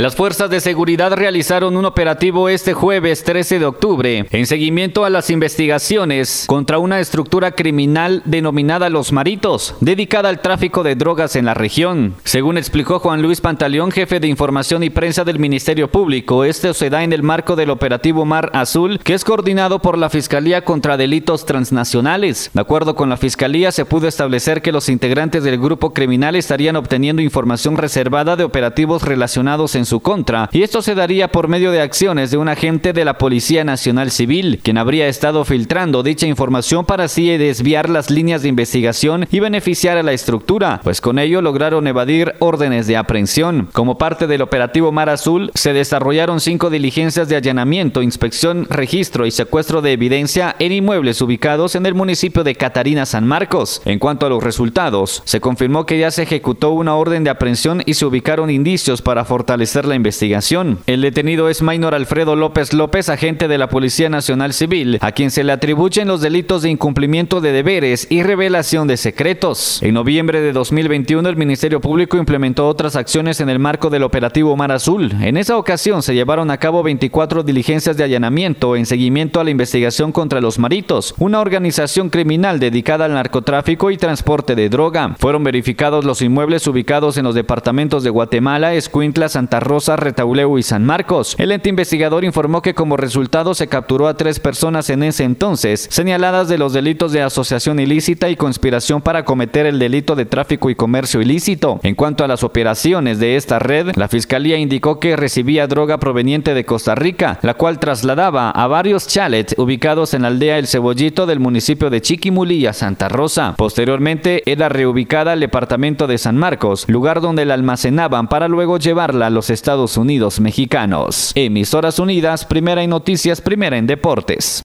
Las fuerzas de seguridad realizaron un operativo este jueves 13 de octubre en seguimiento a las investigaciones contra una estructura criminal denominada Los Maritos, dedicada al tráfico de drogas en la región. Según explicó Juan Luis Pantaleón, jefe de información y prensa del Ministerio Público, este se da en el marco del operativo Mar Azul, que es coordinado por la Fiscalía contra Delitos Transnacionales. De acuerdo con la Fiscalía, se pudo establecer que los integrantes del grupo criminal estarían obteniendo información reservada de operativos relacionados en su contra, y esto se daría por medio de acciones de un agente de la Policía Nacional Civil, quien habría estado filtrando dicha información para así desviar las líneas de investigación y beneficiar a la estructura, pues con ello lograron evadir órdenes de aprehensión. Como parte del operativo Mar Azul, se desarrollaron cinco diligencias de allanamiento, inspección, registro y secuestro de evidencia en inmuebles ubicados en el municipio de Catarina San Marcos. En cuanto a los resultados, se confirmó que ya se ejecutó una orden de aprehensión y se ubicaron indicios para fortalecer la investigación. El detenido es Maynor Alfredo López López, agente de la Policía Nacional Civil, a quien se le atribuyen los delitos de incumplimiento de deberes y revelación de secretos. En noviembre de 2021, el Ministerio Público implementó otras acciones en el marco del operativo Mar Azul. En esa ocasión se llevaron a cabo 24 diligencias de allanamiento en seguimiento a la investigación contra los Maritos, una organización criminal dedicada al narcotráfico y transporte de droga. Fueron verificados los inmuebles ubicados en los departamentos de Guatemala, Escuintla, Santa Rosa, Retauleu y San Marcos. El ente investigador informó que como resultado se capturó a tres personas en ese entonces, señaladas de los delitos de asociación ilícita y conspiración para cometer el delito de tráfico y comercio ilícito. En cuanto a las operaciones de esta red, la fiscalía indicó que recibía droga proveniente de Costa Rica, la cual trasladaba a varios chalets ubicados en la aldea El Cebollito del municipio de Chiquimulía, Santa Rosa. Posteriormente era reubicada al departamento de San Marcos, lugar donde la almacenaban para luego llevarla a Estados Unidos mexicanos. Emisoras Unidas, primera en noticias, primera en deportes.